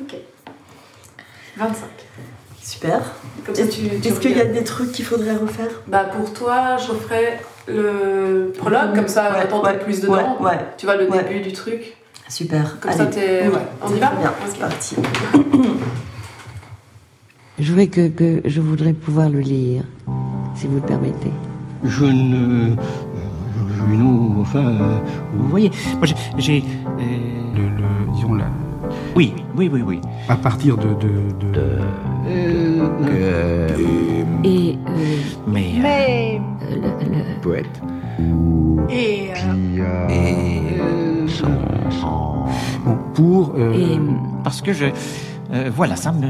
Ok. 25. Super. Est-ce qu'il y a des trucs qu'il faudrait refaire? Bah pour toi, je referais le prologue, comme ça Ouais, on ouais, plus dedans. Ouais, ouais. Tu vois le Ouais. début du truc. Super. Comme Allez. ça, t'es. Oui, ouais. On y va? Bien, c'est parti. Je voudrais que, que je voudrais pouvoir le lire, si vous le permettez. Je ne. Junot, enfin. euh, Vous voyez, moi j'ai- euh, Le, le- disons, la- Oui, oui, oui, oui. à partir de. de, de- euh, Et euh, Mais. euh, Mais. le- le- poète. Et. euh, Et. bon, pour. euh, et parce que je. euh, voilà, ça me.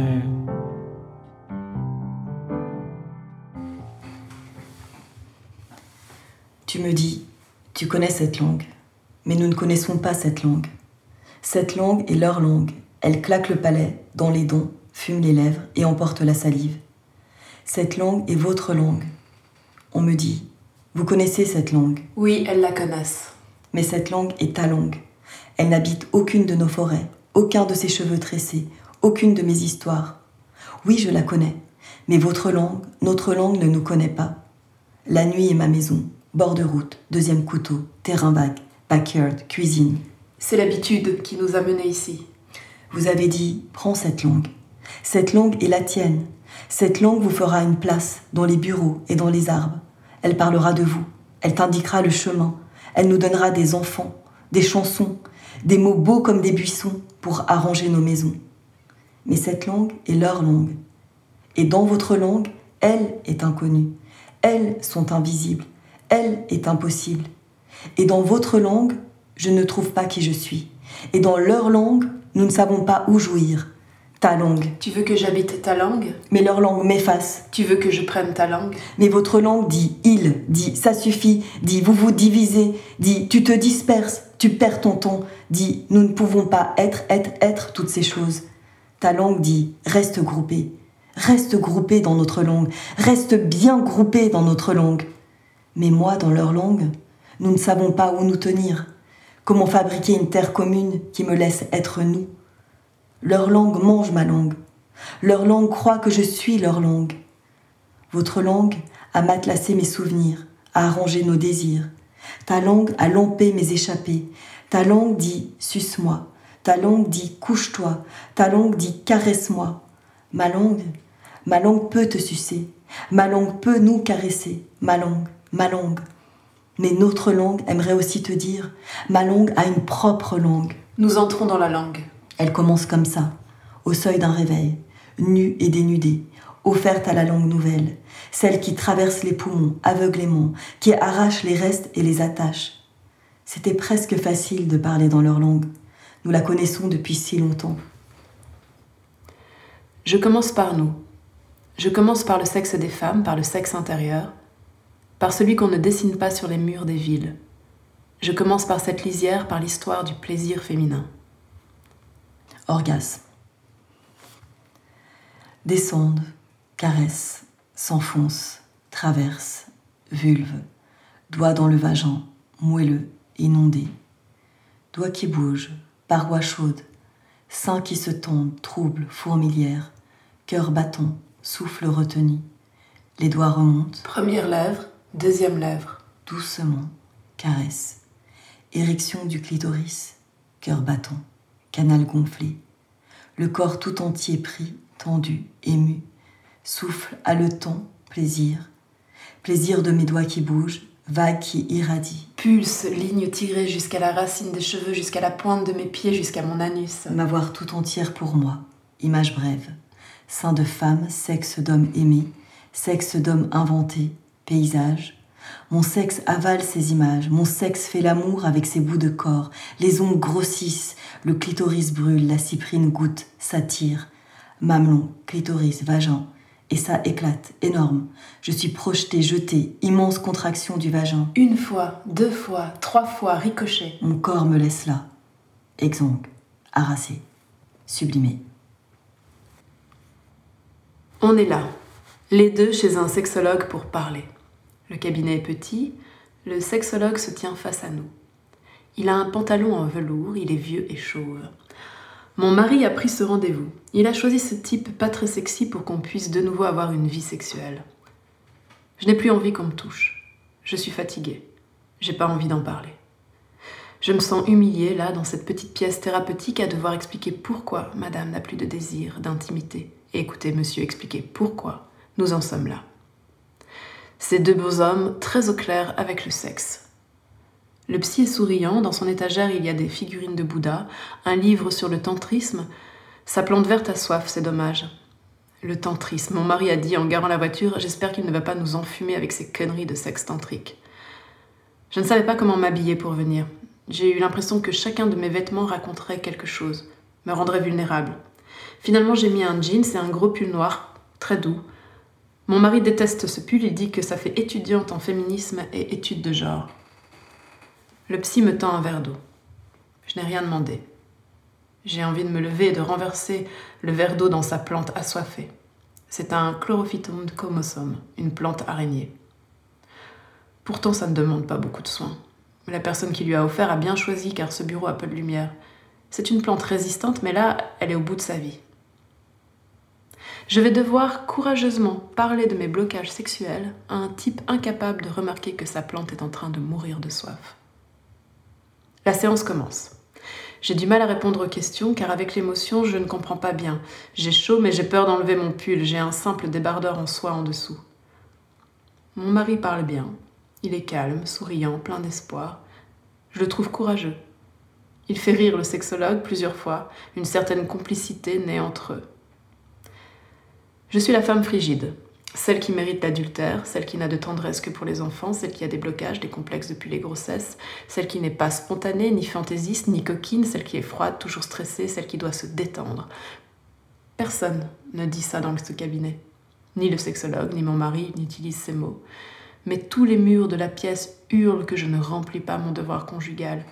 Tu me dis, tu connais cette langue, mais nous ne connaissons pas cette langue. Cette langue est leur langue. Elle claque le palais, dans les dents, fume les lèvres et emporte la salive. Cette langue est votre langue. On me dit, vous connaissez cette langue, Oui, elles la connaissent. mais cette langue est ta langue. Elle n'habite aucune de nos forêts, aucun de ses cheveux tressés, aucune de mes histoires. Oui, je la connais, mais votre langue, notre langue ne nous connaît pas. La nuit est ma maison, bord de route, deuxième couteau, terrain vague, backyard, cuisine. C'est l'habitude qui nous a menés ici. Vous avez dit, prends cette langue. Cette langue est la tienne. Cette langue vous fera une place dans les bureaux et dans les arbres. Elle parlera de vous. Elle t'indiquera le chemin. Elle nous donnera des enfants, des chansons, des mots beaux comme des buissons pour arranger nos maisons. Mais cette langue est leur langue. Et dans votre langue, elle est inconnue. Elles sont invisibles. Elle est impossible. Et dans votre langue, je ne trouve pas qui je suis. Et dans leur langue, nous ne savons pas où jouir. Ta langue. Tu veux que j'habite ta langue? Mais leur langue m'efface. Tu veux que je prenne ta langue? Mais votre langue dit il, dit ça suffit, dit vous vous divisez, dit tu te disperses, tu perds ton temps, dit nous ne pouvons pas être, être, être toutes ces choses. Ta langue dit reste groupé, reste groupé dans notre langue, reste bien groupé dans notre langue. Mais moi, dans leur langue, nous ne savons pas où nous tenir, comment fabriquer une terre commune qui me laisse être nous? Leur langue mange ma langue, leur langue croit que je suis leur langue. Votre langue a matelassé mes souvenirs, a arrangé nos désirs. Ta langue a lampé mes échappées. Ta langue dit suce-moi. Ta langue dit couche-toi. Ta langue dit caresse-moi. Ma langue, ma langue peut te sucer. Ma langue peut nous caresser. Ma langue, ma langue. Mais notre langue aimerait aussi te dire, ma langue a une propre langue. Nous entrons dans la langue. Elle commence comme ça, au seuil d'un réveil, nue et dénudée, offerte à la langue nouvelle, celle qui traverse les poumons aveuglément, qui arrache les restes et les attache. C'était presque facile de parler dans leur langue. Nous la connaissons depuis si longtemps. Je commence par nous. Je commence par le sexe des femmes, par le sexe intérieur, par celui qu'on ne dessine pas sur les murs des villes. Je commence par cette lisière, par l'histoire du plaisir féminin. Orgasme. Descendent, caressent, s'enfoncent, traversent, vulve, doigt dans le vagin, moelleux, inondé. Doigts qui bougent, parois chaudes, seins qui se tendent, troubles, fourmilières, cœur battant, souffle retenu. Les doigts remontent, Première lèvre, deuxième lèvre. doucement, caresse. Érection du clitoris, cœur battant, canal gonflé. Le corps tout entier pris, tendu, ému. Souffle haletant, plaisir. Plaisir de mes doigts qui bougent, vague qui irradie. Pulse, ligne tirée jusqu'à la racine des cheveux, jusqu'à la pointe de mes pieds, jusqu'à mon anus. M'avoir tout entière pour moi. Image brève. Sein de femme, sexe d'homme aimé, sexe d'homme inventé, paysage. Mon sexe avale ces images, mon sexe fait l'amour avec ses bouts de corps, les ongles grossissent, le clitoris brûle, la cyprine goûte, s'attire. Mamelon, clitoris, vagin, et ça éclate, énorme. Je suis projetée, jetée, immense contraction du vagin. Une fois, deux fois, trois fois, ricochet. Mon corps me laisse là, exsangue, harassé, sublimé. On est là, les deux chez un sexologue pour parler. Le cabinet est petit, le sexologue se tient face à nous. Il a un pantalon en velours, il est vieux et chauve. Mon mari a pris ce rendez-vous. Il a choisi ce type pas très sexy pour qu'on puisse de nouveau avoir une vie sexuelle. Je n'ai plus envie qu'on me touche. Je suis fatiguée. J'ai pas envie d'en parler. Je me sens humiliée là, dans cette petite pièce thérapeutique, à devoir expliquer pourquoi madame n'a plus de désir, d'intimité. Et écoutez, monsieur, expliquer pourquoi nous en sommes là. Ces deux beaux hommes, très au clair avec le sexe. Le psy est souriant, dans son étagère il y a des figurines de Bouddha, un livre sur le tantrisme. Sa plante verte a soif, c'est dommage. Le tantrisme, mon mari a dit en garant la voiture, j'espère qu'il ne va pas nous enfumer avec ses conneries de sexe tantrique. Je ne savais pas comment m'habiller pour venir. J'ai eu l'impression que chacun de mes vêtements raconterait quelque chose, me rendrait vulnérable. Finalement, j'ai mis un jeans et un gros pull noir, très doux. Mon mari déteste ce pull, il dit que ça fait étudiante en féminisme et études de genre. Le psy me tend un verre d'eau. Je n'ai rien demandé. J'ai envie de me lever et de renverser le verre d'eau dans sa plante assoiffée. C'est un chlorophytum comosome, une plante araignée. Pourtant, ça ne demande pas beaucoup de soins. La personne qui lui a offert a bien choisi car ce bureau a peu de lumière. C'est une plante résistante, mais là, elle est au bout de sa vie. Je vais devoir courageusement parler de mes blocages sexuels à un type incapable de remarquer que sa plante est en train de mourir de soif. La séance commence. J'ai du mal à répondre aux questions car avec l'émotion, je ne comprends pas bien. J'ai chaud mais j'ai peur d'enlever mon pull, j'ai un simple débardeur en soie en dessous. Mon mari parle bien. Il est calme, souriant, plein d'espoir. Je le trouve courageux. Il fait rire le sexologue plusieurs fois, une certaine complicité naît entre eux. Je suis la femme frigide, celle qui mérite l'adultère, celle qui n'a de tendresse que pour les enfants, celle qui a des blocages, des complexes depuis les grossesses, celle qui n'est pas spontanée, ni fantaisiste, ni coquine, celle qui est froide, toujours stressée, celle qui doit se détendre. Personne ne dit ça dans ce cabinet. Ni le sexologue, ni mon mari n'utilisent ces mots. Mais tous les murs de la pièce hurlent que je ne remplis pas mon devoir conjugal.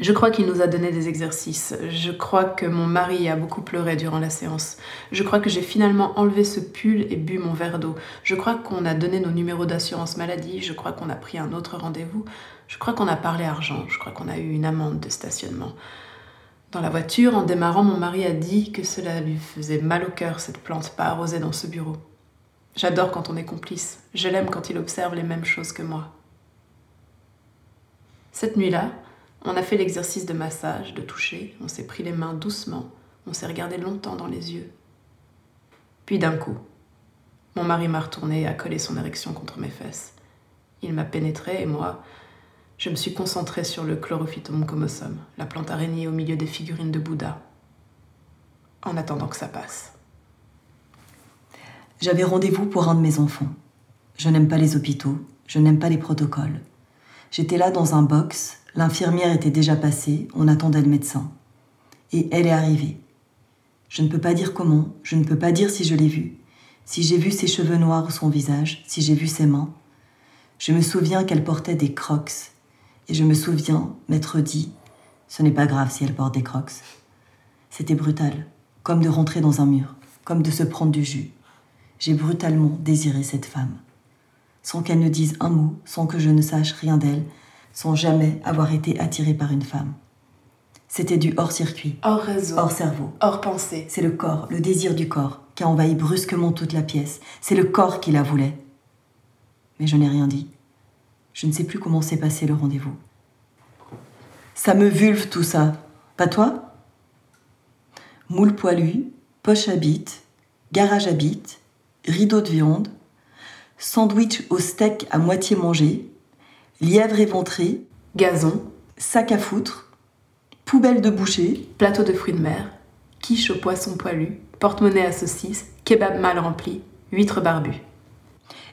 Je crois qu'il nous a donné des exercices. Je crois que mon mari a beaucoup pleuré durant la séance. Je crois que j'ai finalement enlevé ce pull et bu mon verre d'eau. Je crois qu'on a donné nos numéros d'assurance maladie. Je crois qu'on a pris un autre rendez-vous. Je crois qu'on a parlé argent. Je crois qu'on a eu une amende de stationnement. Dans la voiture, en démarrant, mon mari a dit que cela lui faisait mal au cœur, cette plante pas arrosée dans ce bureau. J'adore quand on est complice. Je l'aime quand il observe les mêmes choses que moi. Cette nuit-là, on a fait l'exercice de massage, de toucher, on s'est pris les mains doucement, on s'est regardé longtemps dans les yeux. Puis d'un coup, mon mari m'a retourné et a collé son érection contre mes fesses. Il m'a pénétré et moi, je me suis concentrée sur le chlorophytum comosum, la plante araignée au milieu des figurines de Bouddha, en attendant que ça passe. J'avais rendez-vous pour un de mes enfants. Je n'aime pas les hôpitaux, je n'aime pas les protocoles. J'étais là dans un box L'infirmière était déjà passée, on attendait le médecin. Et elle est arrivée. Je ne peux pas dire comment, je ne peux pas dire si je l'ai vue, si j'ai vu ses cheveux noirs ou son visage, si j'ai vu ses mains. Je me souviens qu'elle portait des crocs. Et je me souviens m'être dit, ce n'est pas grave si elle porte des crocs. C'était brutal, comme de rentrer dans un mur, comme de se prendre du jus. J'ai brutalement désiré cette femme. Sans qu'elle ne dise un mot, sans que je ne sache rien d'elle, sans jamais avoir été attiré par une femme. C'était du hors-circuit, Hors réseau, hors cerveau. hors pensée. C'est le corps, le désir du corps, qui a envahi brusquement toute la pièce. C'est le corps qui la voulait. Mais je n'ai rien dit. Je ne sais plus comment s'est passé le rendez-vous. Ça me vulve tout ça. Pas toi? Moule poilu, poche à bite, garage à bite, rideau de viande, sandwich au steak à moitié mangé, lièvre éventré, Gazon, sac à foutre, poubelle de boucher, plateau de fruits de mer, quiche au poisson poilu, porte-monnaie à saucisse, kebab mal rempli, huître barbu.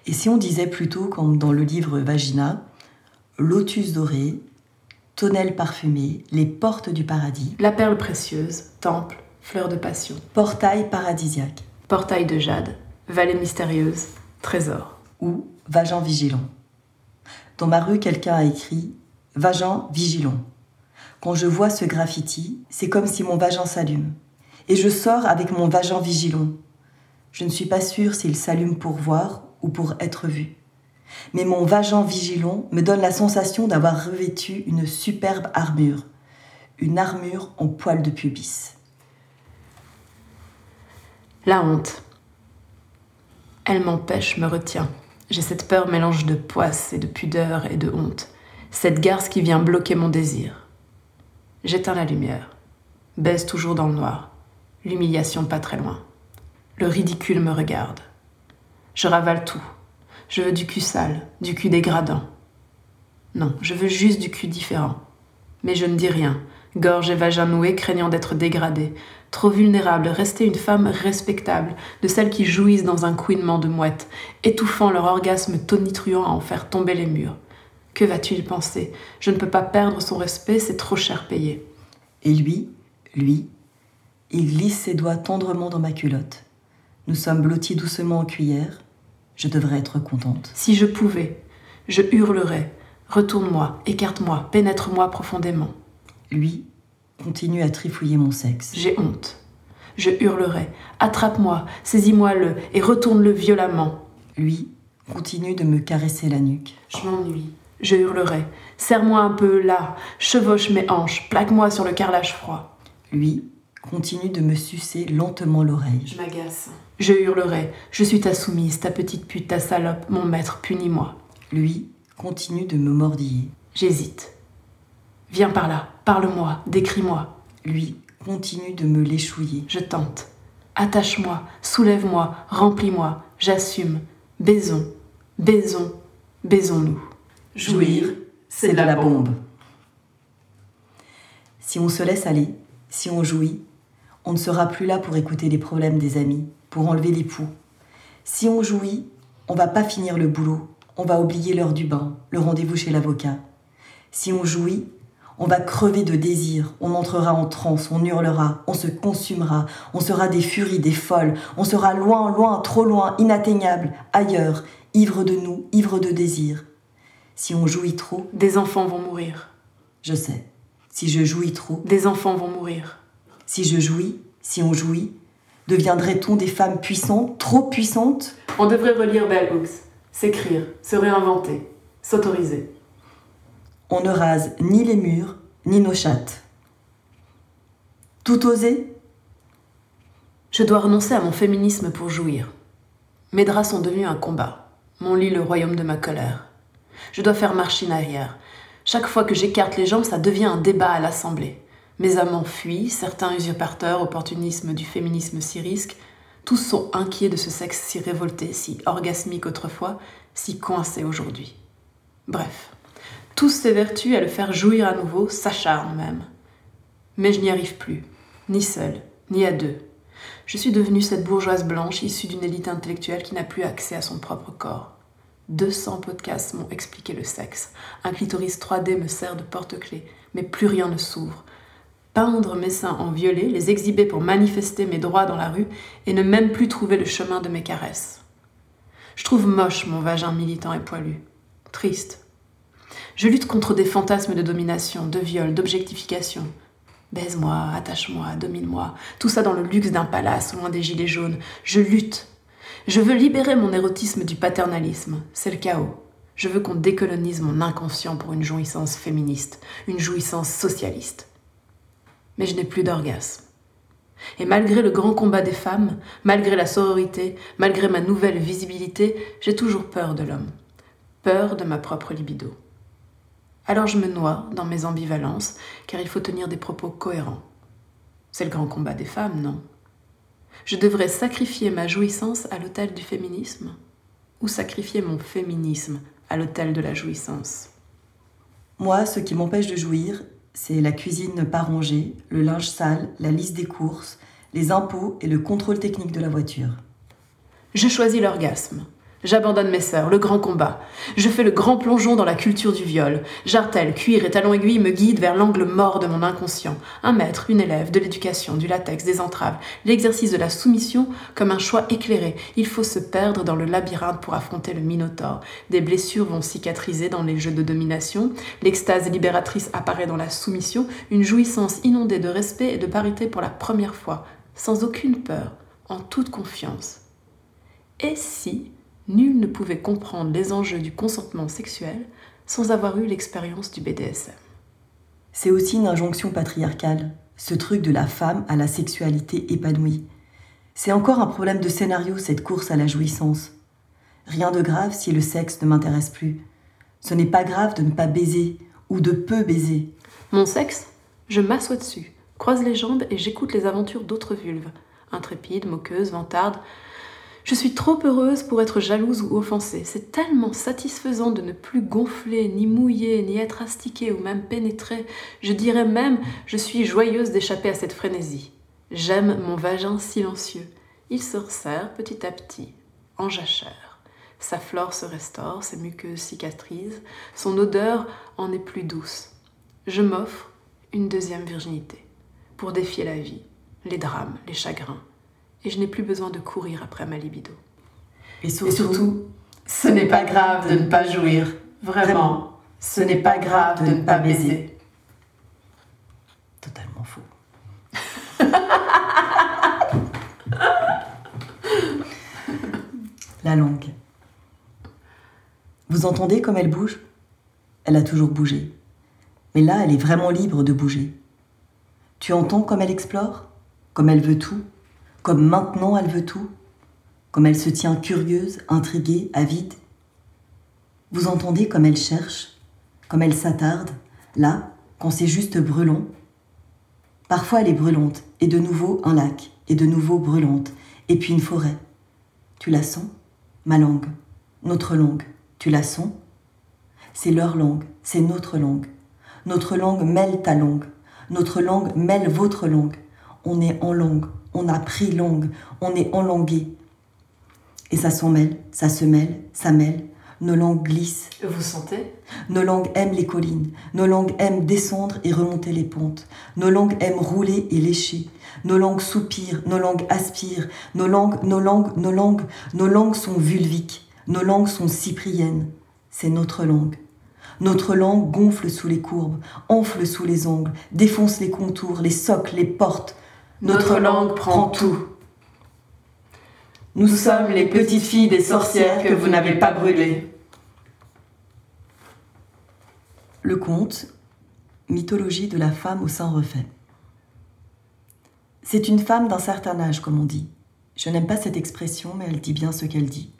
Et si on disait plutôt, comme dans le livre Vagina, lotus doré, tonnelle parfumée, les portes du paradis, La perle précieuse, temple, fleur de passion, portail paradisiaque portail de jade, vallée mystérieuse, trésor. ou vagin vigilant. Dans ma rue, quelqu'un a écrit Vagin vigilant. Quand je vois ce graffiti, c'est comme si mon vagin s'allume. Et je sors avec mon vagin vigilant. Je ne suis pas sûre s'il s'allume pour voir ou pour être vu. Mais mon vagin vigilant me donne la sensation d'avoir revêtu une superbe armure. une armure en poil de pubis. La honte. Elle m'empêche, me retient. J'ai cette peur mélange de poisse et de pudeur et de honte. Cette garce qui vient bloquer mon désir. J'éteins la lumière. Baise toujours dans le noir. L'humiliation pas très loin. Le ridicule me regarde. Je ravale tout. Je veux du cul sale, du cul dégradant. Non, je veux juste du cul différent. Mais je ne dis rien, gorge et vagin noués craignant d'être dégradée, trop vulnérable, rester une femme respectable, de celles qui jouissent dans un couinement de mouette, étouffant leur orgasme tonitruant à en faire tomber les murs. Que va-t-il penser? Je ne peux pas perdre son respect, c'est trop cher payé. Et lui, lui, il glisse ses doigts tendrement dans ma culotte. Nous sommes blottis doucement en cuillère. Je devrais être contente. Si je pouvais, je hurlerais. Retourne-moi, écarte-moi, pénètre-moi profondément. Lui continue à trifouiller mon sexe. J'ai honte. Je hurlerai. Attrape-moi, saisis-moi-le et retourne-le violemment. Lui continue de me caresser la nuque. Je m'ennuie. Je hurlerai. Serre-moi un peu là, chevauche mes hanches, plaque-moi sur le carrelage froid. Lui continue de me sucer lentement l'oreille. Je m'agace. Je hurlerai. Je suis ta soumise, ta petite pute, ta salope, mon maître, punis-moi. Lui continue de me mordiller. J'hésite. Viens par là, parle-moi, décris-moi. Lui continue de me l'échouiller. Je tente. Attache-moi, soulève-moi, remplis-moi, j'assume. Baisons, baisons, baisons-nous. Jouir, c'est de la bombe. Si on se laisse aller, si on jouit, on ne sera plus là pour écouter les problèmes des amis, pour enlever les poux. Si on jouit, on va pas finir le boulot, on va oublier l'heure du bain, le rendez-vous chez l'avocat. Si on jouit, on va crever de désir, on entrera en transe, on hurlera, on se consumera, on sera des furies, des folles, on sera loin, loin, trop loin, inatteignable, ailleurs, ivre de nous, ivre de désir. Si on jouit trop, Des enfants vont mourir. je sais. Si je jouis trop, Des enfants vont mourir. si je jouis, si on jouit, deviendrait-on des femmes puissantes, trop puissantes? On devrait relire Bell Hooks, s'écrire, se réinventer, s'autoriser. On ne rase ni les murs, ni nos chattes. Tout oser Je dois renoncer à mon féminisme pour jouir. Mes draps sont devenus un combat, mon lit le royaume de ma colère. Je dois faire machine arrière. Chaque fois que j'écarte les jambes, ça devient un débat à l'Assemblée. Mes amants fuient, certains usurpateurs, opportunisme du féminisme si risque. Tous sont inquiets de ce sexe si révolté, si orgasmique autrefois, si coincé aujourd'hui. Bref, tous s'évertuent à le faire jouir à nouveau, s'acharnent même. Mais je n'y arrive plus, ni seule, ni à deux. Je suis devenue cette bourgeoise blanche issue d'une élite intellectuelle qui n'a plus accès à son propre corps. 200 podcasts m'ont expliqué le sexe. Un clitoris 3D me sert de porte-clés, mais plus rien ne s'ouvre. Peindre mes seins en violet, les exhiber pour manifester mes droits dans la rue et ne même plus trouver le chemin de mes caresses. Je trouve moche mon vagin militant et poilu. Triste. Je lutte contre des fantasmes de domination, de viol, d'objectification. Baise-moi, attache-moi, domine-moi, tout ça dans le luxe d'un palace, loin des gilets jaunes. Je lutte. Je veux libérer mon érotisme du paternalisme. C'est le chaos. Je veux qu'on décolonise mon inconscient pour une jouissance féministe, une jouissance socialiste. Mais je n'ai plus d'orgasme. Et malgré le grand combat des femmes, malgré la sororité, malgré ma nouvelle visibilité, j'ai toujours peur de l'homme. Peur de ma propre libido. Alors je me noie dans mes ambivalences, car il faut tenir des propos cohérents. C'est le grand combat des femmes, non? Je devrais sacrifier ma jouissance à l'autel du féminisme? Ou sacrifier mon féminisme à l'autel de la jouissance? Moi, ce qui m'empêche de jouir, c'est la cuisine pas rangée, le linge sale, la liste des courses, les impôts et le contrôle technique de la voiture. Je choisis l'orgasme. J'abandonne mes sœurs, le grand combat. Je fais le grand plongeon dans la culture du viol. Jartel, cuir et talons aiguilles me guident vers l'angle mort de mon inconscient. Un maître, une élève, de l'éducation, du latex, des entraves, l'exercice de la soumission comme un choix éclairé. Il faut se perdre dans le labyrinthe pour affronter le minotaure. Des blessures vont cicatriser dans les jeux de domination. L'extase libératrice apparaît dans la soumission. Une jouissance inondée de respect et de parité pour la première fois, sans aucune peur, en toute confiance. Et si nul ne pouvait comprendre les enjeux du consentement sexuel sans avoir eu l'expérience du BDSM. C'est aussi une injonction patriarcale, ce truc de la femme à la sexualité épanouie. C'est encore un problème de scénario, cette course à la jouissance. Rien de grave si le sexe ne m'intéresse plus. Ce n'est pas grave de ne pas baiser ou de peu baiser. Mon sexe Je m'assois dessus, croise les jambes et j'écoute les aventures d'autres vulves. Intrépides, moqueuses, vantardes. Je suis trop heureuse pour être jalouse ou offensée. C'est tellement satisfaisant de ne plus gonfler, ni mouiller, ni être astiquée ou même pénétrée. Je dirais même, je suis joyeuse d'échapper à cette frénésie. J'aime mon vagin silencieux. Il se resserre petit à petit, en jachère. Sa flore se restaure, ses muqueuses cicatrisent, son odeur en est plus douce. Je m'offre une deuxième virginité pour défier la vie, les drames, les chagrins. Et je n'ai plus besoin de courir après ma libido. Et surtout, Et surtout, ce n'est pas grave de ne pas jouir. Vraiment, ce n'est pas grave de ne pas baiser. totalement faux. La langue. Vous entendez comme elle bouge? Elle a toujours bougé. Mais là, elle est vraiment libre de bouger. Tu entends comme elle explore? Comme elle veut tout? Comme maintenant elle veut tout. Comme elle se tient curieuse, intriguée, avide. Vous entendez comme elle cherche Comme elle s'attarde. Là, quand c'est juste brûlant Parfois elle est brûlante, et de nouveau un lac, et de nouveau brûlante, et puis une forêt. Tu la sens Ma langue, notre langue, tu la sens. C'est leur langue, c'est notre langue. Notre langue mêle ta langue, notre langue mêle votre langue. On est en langue, on a pris langue, on est enlangué. Et ça s'en mêle, ça se mêle, ça mêle. Nos langues glissent, Vous sentez? Nos langues aiment les collines, nos langues aiment descendre et remonter les pentes, nos langues aiment rouler et lécher, nos langues soupirent, nos langues aspirent, nos langues, nos langues, nos langues, nos langues sont vulviques, nos langues sont cypriennes. C'est notre langue. Notre langue gonfle sous les courbes, enfle sous les angles, défonce les contours, les socles, les portes. Notre langue prend tout. Nous sommes les petites filles des sorcières que vous n'avez pas brûlées. Le conte, mythologie de la femme au sein refait. C'est une femme d'un certain âge, comme on dit. Je n'aime pas cette expression, mais elle dit bien ce qu'elle dit.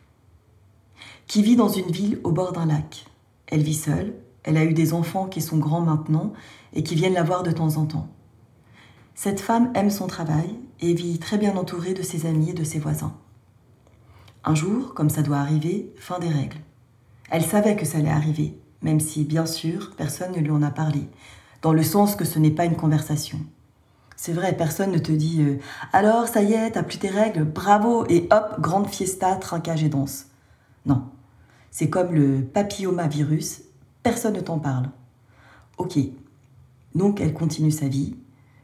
Qui vit dans une ville au bord d'un lac. Elle vit seule, elle a eu des enfants qui sont grands maintenant et qui viennent la voir de temps en temps. Cette femme aime son travail et vit très bien entourée de ses amis et de ses voisins. Un jour, comme ça doit arriver, fin des règles. Elle savait que ça allait arriver, même si, bien sûr, personne ne lui en a parlé, dans le sens que ce n'est pas une conversation. C'est vrai, personne ne te dit euh, Alors, ça y est, t'as plus tes règles, bravo, et hop, grande fiesta, trinquage et danse. Non. C'est comme le papillomavirus, personne ne t'en parle. Ok. Donc, elle continue sa vie.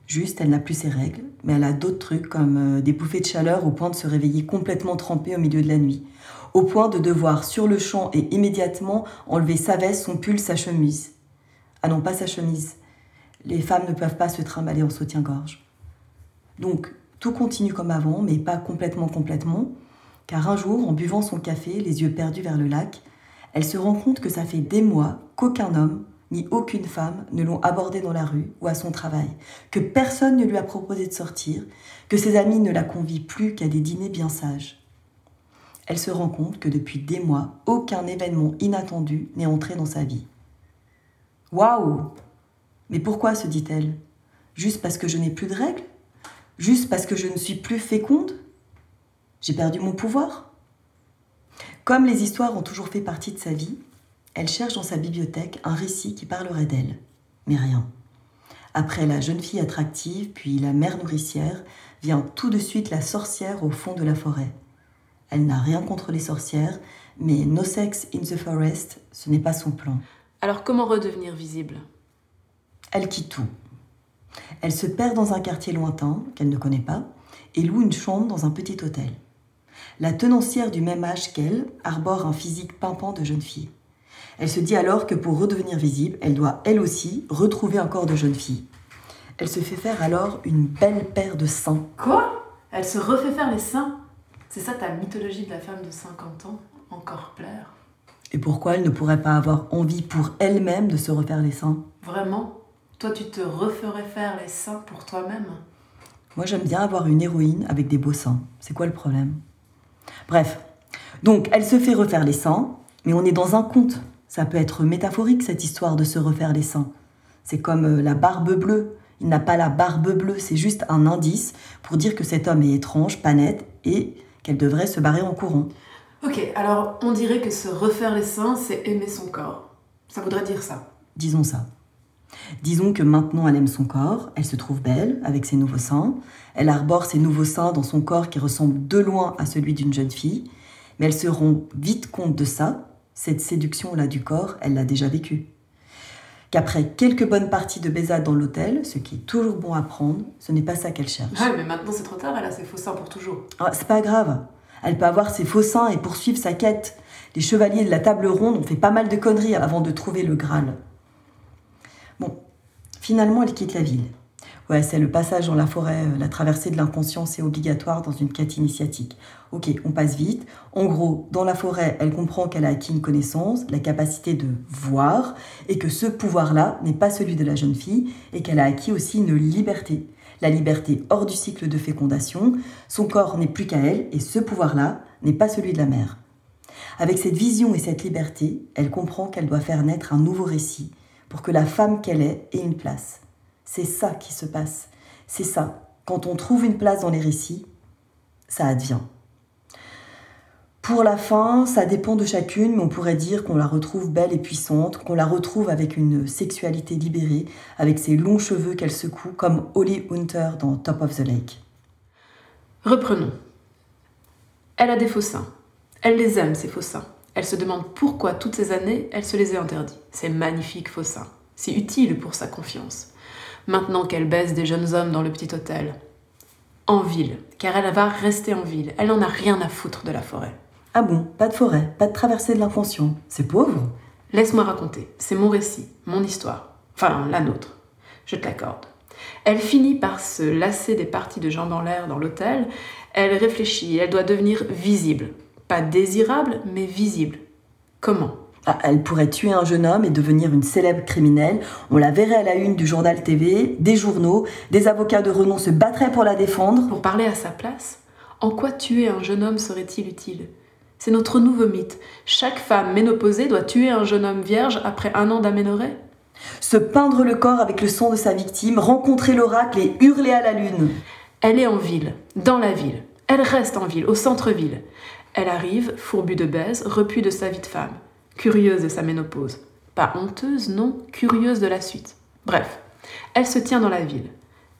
Juste, elle n'a plus ses règles, mais elle a d'autres trucs comme euh, des bouffées de chaleur au point de se réveiller complètement trempée au milieu de la nuit, au point de devoir sur le champ et immédiatement enlever sa veste, son pull, sa chemise. Ah non, pas sa chemise. Les femmes ne peuvent pas se trimballer en soutien-gorge. Donc, tout continue comme avant, mais pas complètement complètement, car un jour, en buvant son café, les yeux perdus vers le lac, elle se rend compte que ça fait des mois qu'aucun homme, ni aucune femme ne l'ont abordée dans la rue ou à son travail, que personne ne lui a proposé de sortir, que ses amis ne la convient plus qu'à des dîners bien sages. Elle se rend compte que depuis des mois, aucun événement inattendu n'est entré dans sa vie. Waouh! Mais pourquoi se dit-elle? Juste parce que je n'ai plus de règles? Juste parce que je ne suis plus féconde? J'ai perdu mon pouvoir? Comme les histoires ont toujours fait partie de sa vie, elle cherche dans sa bibliothèque un récit qui parlerait d'elle. Mais rien. Après la jeune fille attractive, puis la mère nourricière, vient tout de suite la sorcière au fond de la forêt. Elle n'a rien contre les sorcières, mais No Sex in the Forest, ce n'est pas son plan. Alors comment redevenir visible? Elle quitte tout. Elle se perd dans un quartier lointain, qu'elle ne connaît pas, et loue une chambre dans un petit hôtel. La tenancière du même âge qu'elle arbore un physique pimpant de jeune fille. Elle se dit alors que pour redevenir visible, elle doit elle aussi retrouver un corps de jeune fille. Elle se fait faire alors une belle paire de seins. Quoi? Elle se refait faire les seins? C'est ça ta mythologie de la femme de 50 ans? Encore plaire Et pourquoi elle ne pourrait pas avoir envie pour elle-même de se refaire les seins? Vraiment? Toi, tu te referais faire les seins pour toi-même? Moi, j'aime bien avoir une héroïne avec des beaux seins. C'est quoi le problème? Bref. Donc, elle se fait refaire les seins, mais on est dans un conte. Ça peut être métaphorique, cette histoire de se refaire les seins. C'est comme euh, la barbe bleue. Il n'a pas la barbe bleue, c'est juste un indice pour dire que cet homme est étrange, pas net, et qu'elle devrait se barrer en courant. Ok, alors on dirait que se refaire les seins, c'est aimer son corps. Ça voudrait dire ça. Disons ça. Disons que maintenant elle aime son corps, elle se trouve belle avec ses nouveaux seins, elle arbore ses nouveaux seins dans son corps qui ressemble de loin à celui d'une jeune fille, mais elle se rend vite compte de ça, cette séduction-là du corps, elle l'a déjà vécue. Qu'après quelques bonnes parties de baisade dans l'hôtel, ce qui est toujours bon à prendre, ce n'est pas ça qu'elle cherche. Ouais, mais maintenant c'est trop tard, elle a ses faux seins pour toujours. Ah, c'est pas grave. Elle peut avoir ses faux seins et poursuivre sa quête. Les chevaliers de la table ronde ont fait pas mal de conneries avant de trouver le Graal. Bon, finalement, elle quitte la ville. Ouais, c'est le passage dans la forêt, euh, la traversée de l'inconscient, c'est obligatoire dans une quête initiatique. Ok, on passe vite. En gros, dans la forêt, elle comprend qu'elle a acquis une connaissance, la capacité de voir, et que ce pouvoir-là n'est pas celui de la jeune fille, et qu'elle a acquis aussi une liberté. La liberté hors du cycle de fécondation, son corps n'est plus qu'à elle, et ce pouvoir-là n'est pas celui de la mère. Avec cette vision et cette liberté, elle comprend qu'elle doit faire naître un nouveau récit pour que la femme qu'elle est ait une place. C'est ça qui se passe. C'est ça. Quand on trouve une place dans les récits, ça advient. Pour la fin, ça dépend de chacune, mais on pourrait dire qu'on la retrouve belle et puissante, qu'on la retrouve avec une sexualité libérée, avec ses longs cheveux qu'elle secoue, comme Holly Hunter dans Top of the Lake. Reprenons. Elle a des faux seins. Elle les aime, ces faux seins. Elle se demande pourquoi toutes ces années, elle se les a interdits. Ces magnifiques faux seins. C'est utile pour sa confiance. Maintenant qu'elle baise des jeunes hommes dans le petit hôtel. En ville, car elle va rester en ville. Elle n'en a rien à foutre de la forêt. Ah bon, pas de forêt, pas de traversée de l'inconscient. C'est pauvre. Laisse-moi raconter. C'est mon récit, mon histoire. Enfin, la nôtre. Je te l'accorde. Elle finit par se lasser des parties de jambes en l'air dans l'hôtel. Elle réfléchit. Elle doit devenir visible. Pas désirable, mais visible. Comment? Elle pourrait tuer un jeune homme et devenir une célèbre criminelle. On la verrait à la une du journal TV, des journaux, des avocats de renom se battraient pour la défendre. Pour parler à sa place, en quoi tuer un jeune homme serait-il utile? C'est notre nouveau mythe. Chaque femme ménopausée doit tuer un jeune homme vierge après un an d'aménorrhée Se peindre le corps avec le sang de sa victime, rencontrer l'oracle et hurler à la lune. Elle est en ville, dans la ville. Elle reste en ville, au centre-ville. Elle arrive, fourbue de baise, repue de sa vie de femme, curieuse de sa ménopause. Pas honteuse, non, curieuse de la suite. Bref, elle se tient dans la ville.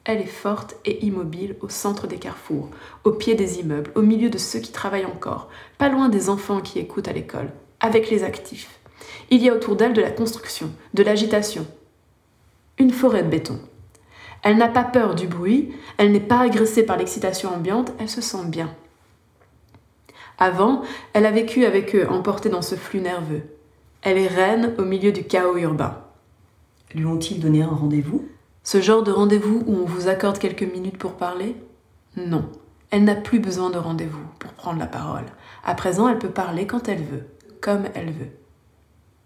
Elle est forte et immobile au centre des carrefours, au pied des immeubles, au milieu de ceux qui travaillent encore, pas loin des enfants qui écoutent à l'école, avec les actifs. Il y a autour d'elle de la construction, de l'agitation. Une forêt de béton. Elle n'a pas peur du bruit, elle n'est pas agressée par l'excitation ambiante, elle se sent bien. Avant, elle a vécu avec eux, emportée dans ce flux nerveux. Elle est reine au milieu du chaos urbain. Lui ont-ils donné un rendez-vous? Ce genre de rendez-vous où on vous accorde quelques minutes pour parler? Non. Elle n'a plus besoin de rendez-vous pour prendre la parole. À présent, elle peut parler quand elle veut, comme elle veut.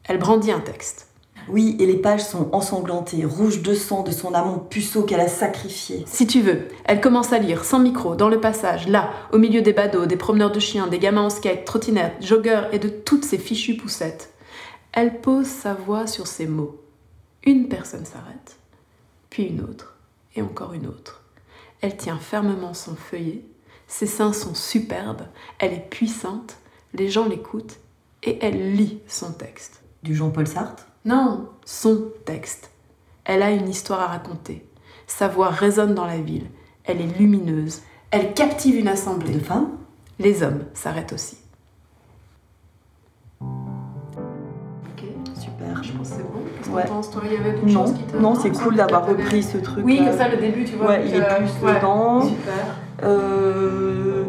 Elle brandit un texte. Oui, et les pages sont ensanglantées, rouges de sang de son amant puceau qu'elle a sacrifié. Si tu veux, elle commence à lire, sans micro, dans le passage, là, au milieu des badauds, des promeneurs de chiens, des gamins en skate, trottinettes, joggeurs et de toutes ces fichues poussettes. Elle pose sa voix sur ces mots. Une personne s'arrête, puis une autre, et encore une autre. Elle tient fermement son feuillet, ses seins sont superbes, elle est puissante, les gens l'écoutent, et elle lit son texte. Du Jean-Paul Sartre? Non, son texte. Elle a une histoire à raconter. Sa voix résonne dans la ville. Elle est lumineuse. Elle captive une assemblée. De femmes? Les hommes s'arrêtent aussi. Ok, Super. je pense que c'est bon. Qu'est-ce Ouais. que t'en penses, toi? Il y avait d'autres choses qui te. non, c'est cool d'avoir repris ce truc. Oui, comme ça, le début, tu vois. Ouais, il est euh, plus ouais, dedans. Super. Euh...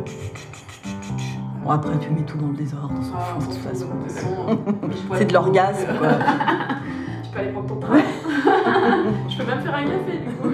Bon, après, tu mets tout dans le désordre, on s'en Ah, fout, de toute façon, C'est de l'orgasme, quoi. Tu peux aller prendre ton train. je peux même faire un café, du coup.